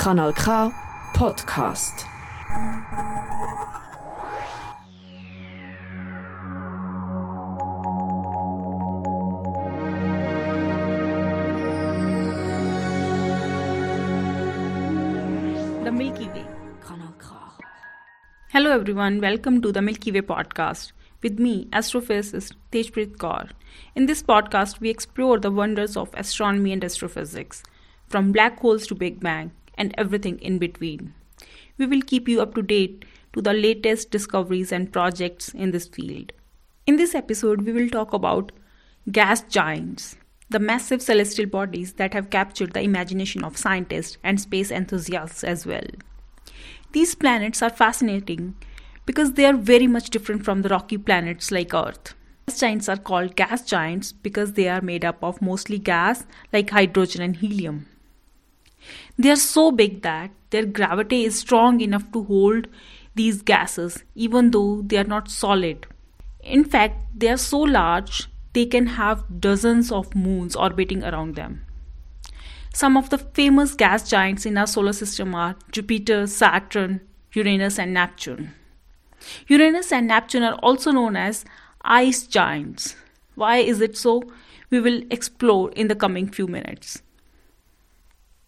Kanal K Podcast. The Milky Way. Hello everyone, welcome to the Milky Way podcast with me, astrophysicist Tejpreet Kaur. In this podcast, we explore the wonders of astronomy and astrophysics, from black holes to Big Bang and everything in between. We will keep you up to date to the latest discoveries and projects in this field. In this episode, we will talk about gas giants, the massive celestial bodies that have captured the imagination of scientists and space enthusiasts as well. These planets are fascinating because they are very much different from the rocky planets like Earth. Gas giants are called gas giants because they are made up of mostly gas like hydrogen and helium. They are so big that their gravity is strong enough to hold these gases even though they are not solid. In fact, they are so large they can have dozens of moons orbiting around them. Some of the famous gas giants in our solar system are Jupiter, Saturn, Uranus, and Neptune. Uranus and Neptune are also known as ice giants. Why is it so? We will explore in the coming few minutes.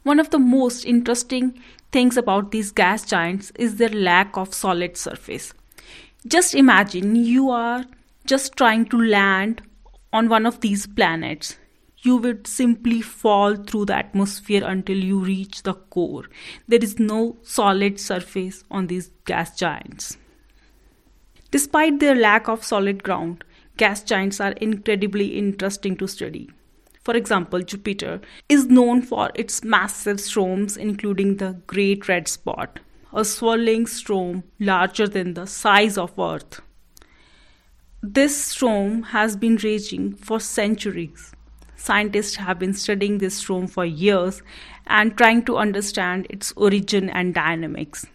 One of the most interesting things about these gas giants is their lack of solid surface. Just imagine you are just trying to land on one of these planets. You would simply fall through the atmosphere until you reach the core. There is no solid surface on these gas giants. Despite their lack of solid ground, gas giants are incredibly interesting to study. For example, Jupiter is known for its massive storms, including the Great Red Spot, a swirling storm larger than the size of Earth. This storm has been raging for centuries. Scientists have been studying this storm for years and trying to understand its origin and dynamics.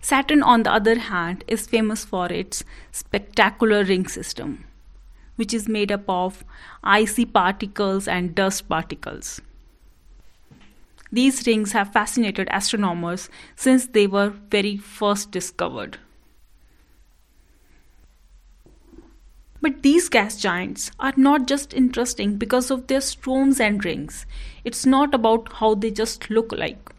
Saturn, on the other hand, is famous for its spectacular ring system which is made up of icy particles and dust particles. These rings have fascinated astronomers since they were very first discovered. But these gas giants are not just interesting because of their storms and rings. It's not about how they just look like.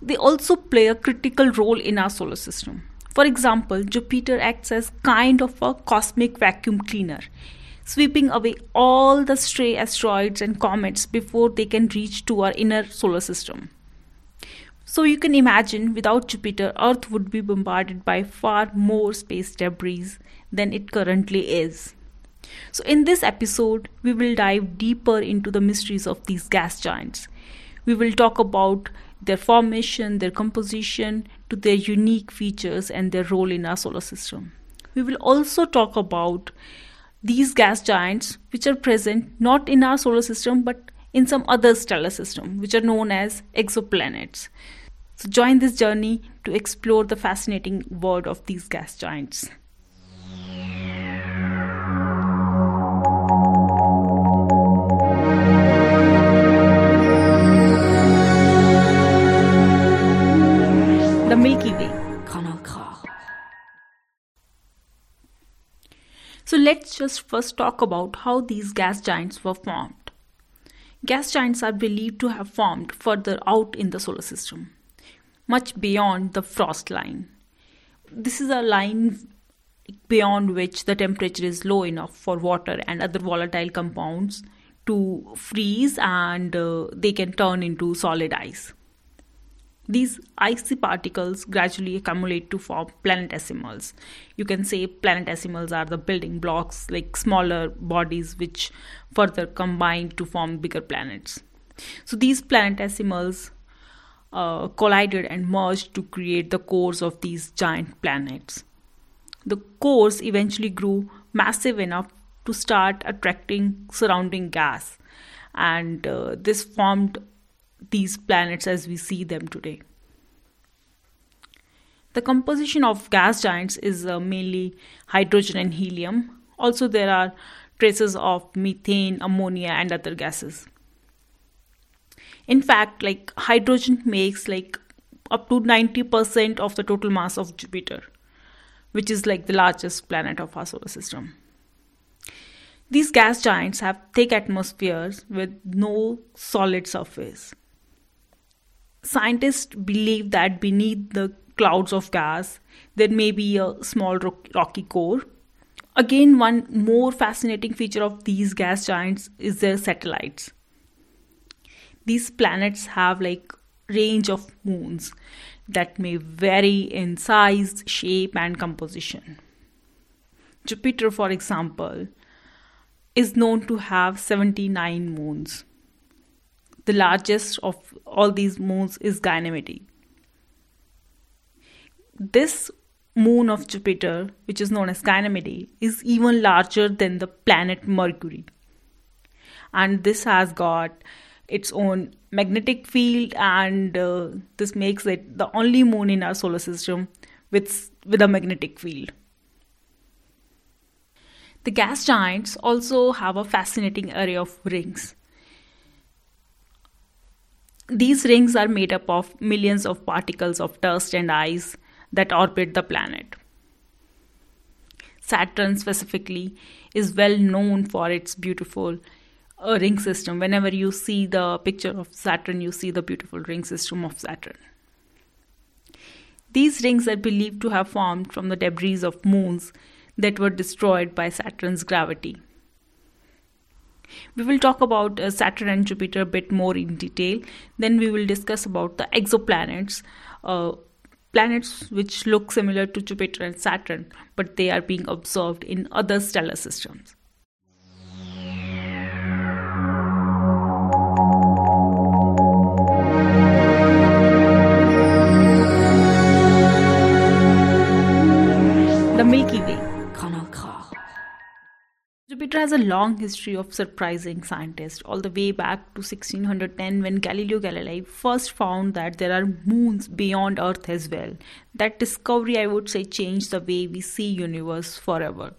They also play a critical role in our solar system. For example, Jupiter acts as kind of a cosmic vacuum cleaner sweeping away all the stray asteroids and comets before they can reach to our inner solar system. So you can imagine without Jupiter, Earth would be bombarded by far more space debris than it currently is. So, in this episode, we will dive deeper into the mysteries of these gas giants. We will talk about their formation, their composition, to their unique features, and their role in our solar system. We will also talk about these gas giants which are present not in our solar system but in some other stellar system which are known as exoplanets. So join this journey to explore the fascinating world of these gas giants first talk about how these gas giants were formed. Gas giants are believed to have formed further out in the solar system, much beyond the frost line. This is a line beyond which the temperature is low enough for water and other volatile compounds to freeze and uh, they can turn into solid ice. These icy particles gradually accumulate to form planetesimals. You can say planetesimals are the building blocks, like smaller bodies which further combine to form bigger planets. So these planetesimals uh, collided and merged to create the cores of these giant planets. The cores eventually grew massive enough to start attracting surrounding gas, and uh, this formed these planets as we see them today. The composition of gas giants is uh, mainly hydrogen and helium. Also, there are traces of methane, ammonia, and other gases. In fact, like hydrogen makes like up to 90% of the total mass of Jupiter, which is like the largest planet of our solar system. These gas giants have thick atmospheres with no solid surface. Scientists believe that beneath the clouds of gas, there may be a small rocky core. Again, one more fascinating feature of these gas giants is their satellites. These planets have like range of moons that may vary in size, shape, and composition. Jupiter, for example, is known to have 79 moons. The largest of all these moons is Ganymede. This moon of Jupiter, which is known as Ganymede, is even larger than the planet Mercury. And this has got its own magnetic field, and uh, this makes it the only moon in our solar system with, with a magnetic field. The gas giants also have a fascinating array of rings. These rings are made up of millions of particles of dust and ice that orbit the planet. Saturn, specifically, is well known for its beautiful uh, ring system. Whenever you see the picture of Saturn, you see the beautiful ring system of Saturn. These rings are believed to have formed from the debris of moons that were destroyed by Saturn's gravity. We will talk about uh, Saturn and Jupiter a bit more in detail. Then we will discuss about the exoplanets, uh, planets which look similar to Jupiter and Saturn, but they are being observed in other stellar systems. Has a long history of surprising scientists, all the way back to 1610 when Galileo Galilei first found that there are moons beyond Earth as well. That discovery, I would say, changed the way we see universe forever.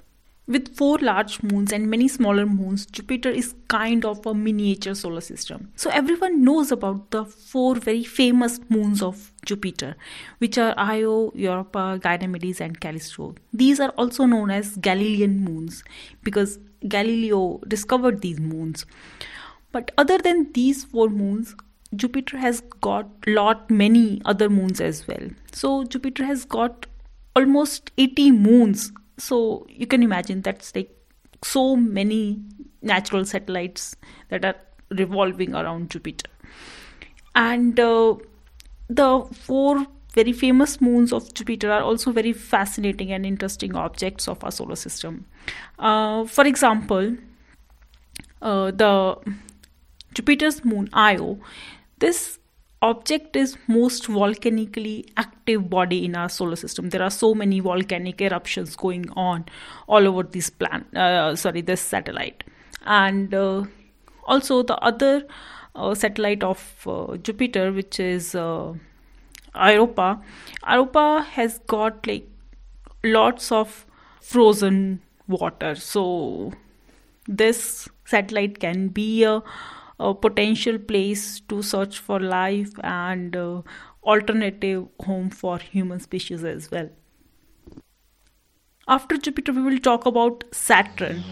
With four large moons and many smaller moons, Jupiter is kind of a miniature solar system. So everyone knows about the four very famous moons of Jupiter, which are Io, Europa, Ganymedes, and Callisto. These are also known as Galilean moons because Galileo discovered these moons. But other than these four moons, Jupiter has got lot many other moons as well. So Jupiter has got almost 80 moons so you can imagine that's like so many natural satellites that are revolving around Jupiter. And uh, the four very famous moons of Jupiter are also very fascinating and interesting objects of our solar system. Uh, for example, uh, the Jupiter's moon Io, this object is most volcanically active body in our solar system there are so many volcanic eruptions going on all over this planet uh, sorry this satellite and uh, also the other uh, satellite of uh, jupiter which is europa europa has got like lots of frozen water so this satellite can be a a potential place to search for life and uh, alternative home for human species as well. After Jupiter, we will talk about Saturn.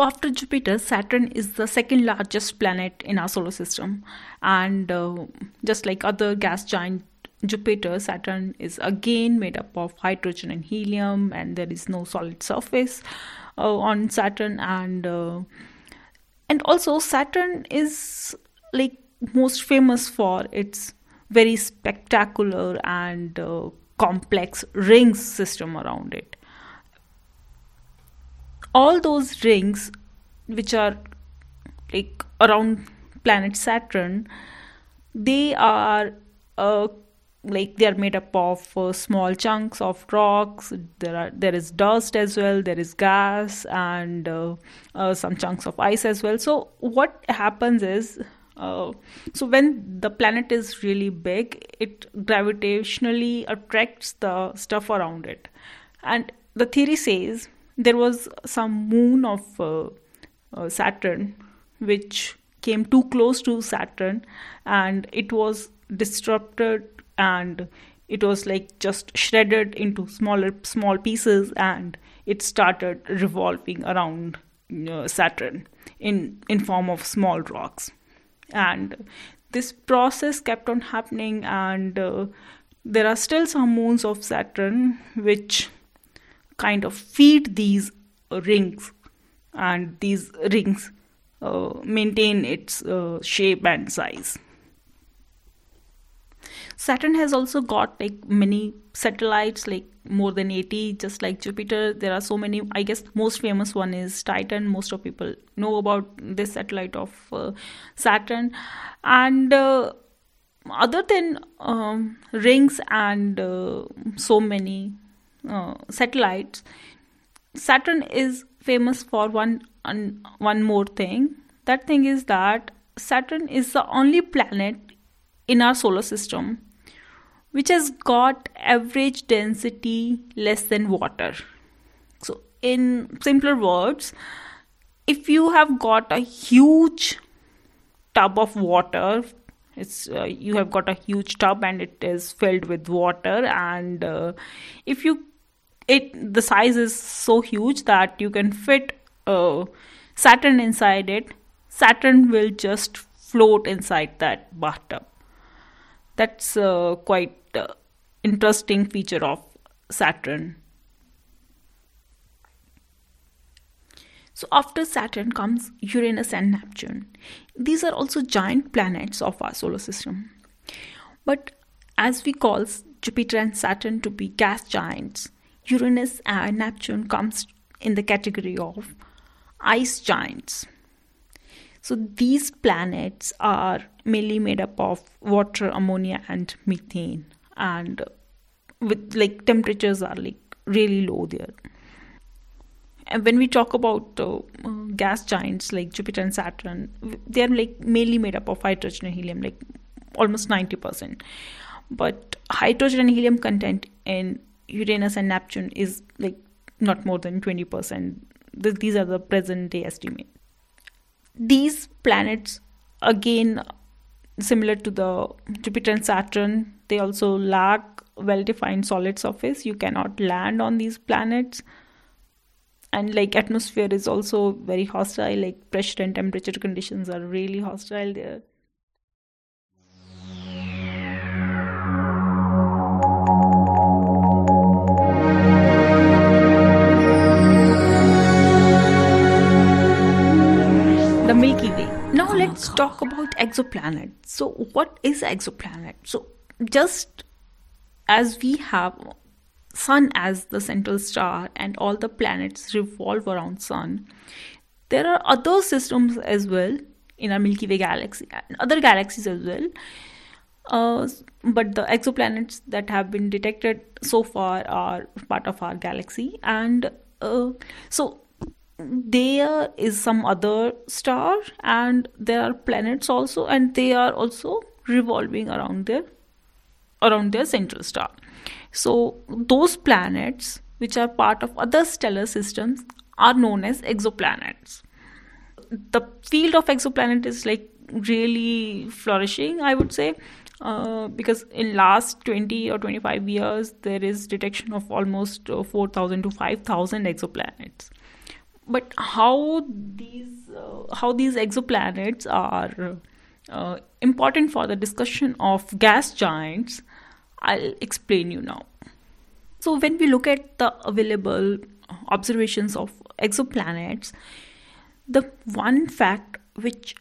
So, after Jupiter, Saturn is the second largest planet in our solar system. And uh, just like other gas giant Jupiter, Saturn is again made up of hydrogen and helium, and there is no solid surface uh, on Saturn. And uh, and also, Saturn is like most famous for its very spectacular and uh, complex rings system around it all those rings which are like around planet saturn they are uh, like they are made up of uh, small chunks of rocks. There are there is dust as well there is gas and uh, uh some chunks of ice as well. So what happens is Uh, so when the planet is really big, it gravitationally attracts the stuff around it, and the theory says there was some moon of uh, uh, Saturn which came too close to Saturn, and it was disrupted and it was like just shredded into smaller small pieces and it started revolving around uh, Saturn in in form of small rocks. And this process kept on happening and uh, there are still some moons of saturn which kind of feed these rings and these rings uh, maintain its uh, shape and size Saturn has also got like many satellites, like more than 80, just like Jupiter. There are so many. I guess most famous one is Titan. Most of people know about this satellite of uh, Saturn. And uh, other than um, rings and uh, so many uh, satellites, Saturn is famous for one one more thing. That thing is that Saturn is the only planet in our solar system which has got average density less than water. So, in simpler words, if you have got a huge tub of water, it's uh, you have got a huge tub and it is filled with water, and uh, if you it the size is so huge that you can fit uh, Saturn inside it, Saturn will just float inside that bathtub. That's uh, quite uh, interesting feature of Saturn. So, after Saturn comes Uranus and Neptune. These are also giant planets of our solar system. But as we call Jupiter and Saturn to be gas giants, Uranus and Neptune comes in the category of ice giants. So these planets are mainly made up of water, ammonia, and methane. And with like temperatures are like really low there. And when we talk about uh, gas giants like jupiter and saturn they are like mainly made up of hydrogen and helium like almost 90% but hydrogen and helium content in uranus and neptune is like not more than 20% these are the present day estimate these planets again similar to the Jupiter and Saturn, they also lack well defined solid surface. You cannot land on these planets. And like atmosphere is also very hostile, like pressure and temperature conditions are really hostile there. Let's talk about exoplanets. So, what is exoplanet? So, just as we have sun as the central star and all the planets revolve around sun, there are other systems as well in our Milky Way galaxy and other galaxies as well. Uh, but the exoplanets that have been detected so far are part of our galaxy, and uh, so there is some other star and there are planets also and they are also revolving around their around their central star. So those planets which are part of other stellar systems are known as exoplanets. The field of exoplanet is like really flourishing i would say uh, because in last 20 or 25 years there is detection of almost uh, 4000 to 5000 exoplanets but how these uh, how these exoplanets are uh, important for the discussion of gas giants i'll explain you now. So when we look at the available observations of exoplanets the one fact which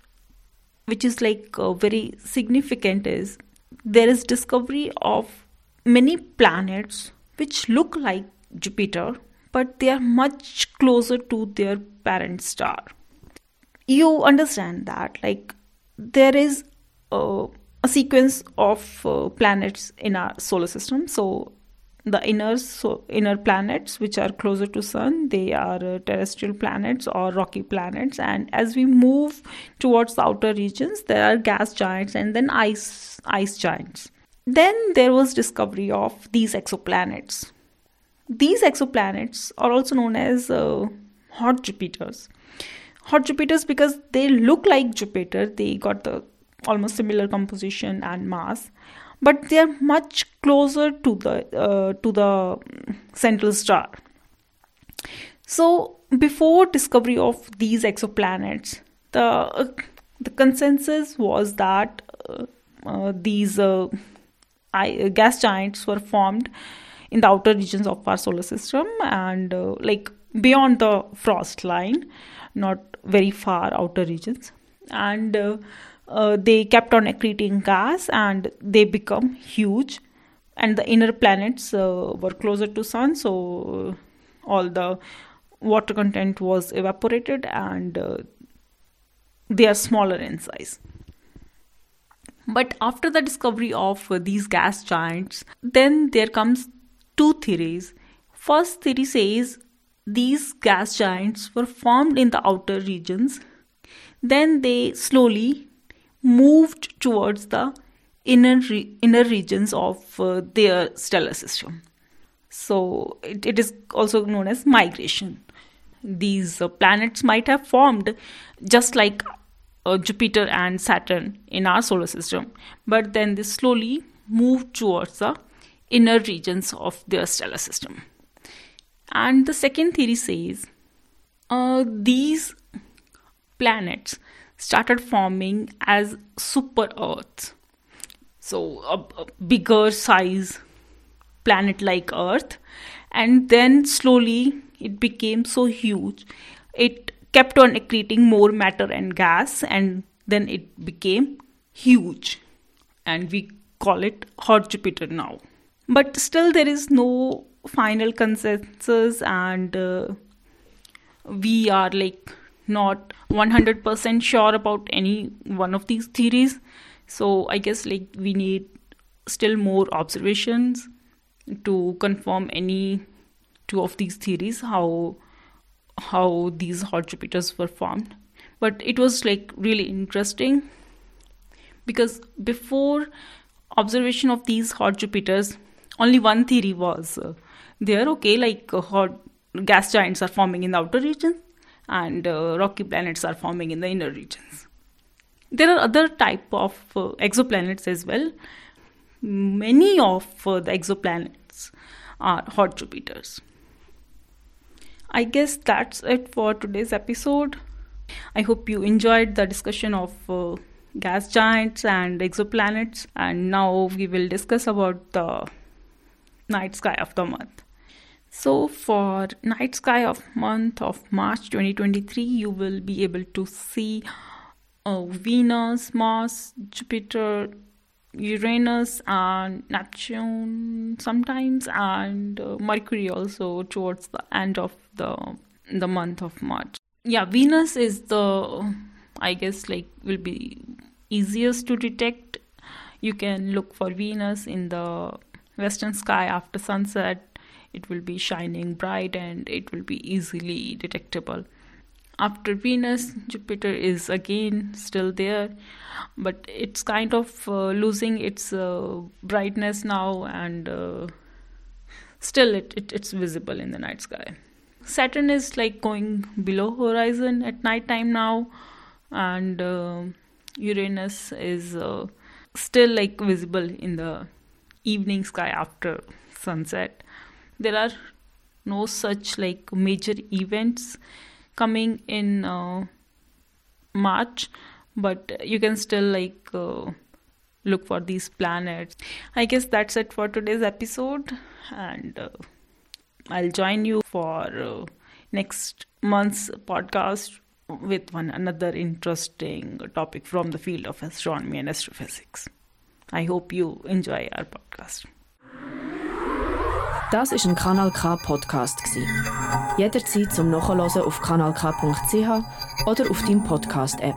which is like uh, very significant is there is discovery of many planets which look like jupiter but they are much closer to their parent star. You understand that, like, there is a, sequence of uh, planets in our solar system. So, the inner so inner planets which are closer to sun they are uh, terrestrial planets or rocky planets and as we move towards the outer regions there are gas giants and then ice ice giants then there was discovery of these exoplanets these exoplanets are also known as uh, hot jupiters. Hot jupiters because they look like jupiter. They got the almost similar composition and mass but they are much closer to the uh, to the central star. So before discovery of these exoplanets the uh, the consensus was that uh, uh these uh, I, gas giants were formed in the outer regions of our solar system and uh, like beyond the frost line not very far outer regions. And uh, they kept on accreting gas and they become huge. And the inner planets uh, were closer to sun so uh, all the water content was evaporated and uh, they are smaller in size. But after the discovery of uh, these gas giants then there comes two theories. First theory says these gas giants were formed in the outer regions. Then they slowly moved towards the inner re- inner regions of uh, their stellar system. So it, it is also known as migration. These uh, planets might have formed just like uh, jupiter and saturn in our solar system but then they slowly moved towards the inner regions of their stellar system and the second theory says uh, these planets started forming as super Earths. So, a, a bigger size planet like Earth, and then slowly it became so huge. It kept on accreting more matter and gas, and then it became huge, and we call it hot Jupiter now. But still, there is no final consensus, and uh, we are like not 100% sure about any one of these theories. So i guess like we need still more observations to confirm any two of these theories how how these hot jupiters were formed. But it was like really interesting because before observation of these hot jupiters only one theory was uh, there okay like uh, hot gas giants are forming in the outer regions and uh, rocky planets are forming in the inner regions. There are other type of uh, exoplanets as well. Many of uh, the exoplanets are hot Jupiters. I guess that's it for today's episode. I hope you enjoyed the discussion of uh, gas giants and exoplanets and now we will discuss about the night sky of the month. So for night sky of month of March 2023, you will be able to see uh, Venus, Mars, Jupiter, Uranus, and Neptune sometimes, and uh, Mercury also towards the end of the the month of March. Yeah, Venus is the I guess like will be easiest to detect. You can look for Venus in the western sky after sunset it will be shining bright and it will be easily detectable. After venus jupiter is again still there but it's kind of uh, losing its uh, brightness now and uh, still it, it, it's visible in the night sky. Saturn is like going below horizon at night time now and uh, uranus is uh, still like visible in the evening sky after sunset there are no such like major events coming in uh, March, but you can still like uh, look for these planets. I guess that's it for today's episode, and uh, I'll join you for uh, next month's podcast with one another interesting topic from the field of astronomy and astrophysics. I hope you enjoy our podcast. Das ist ein Kanal K Podcast Jederzeit zum Nachhören auf kanalk.ch oder auf deinem Podcast App.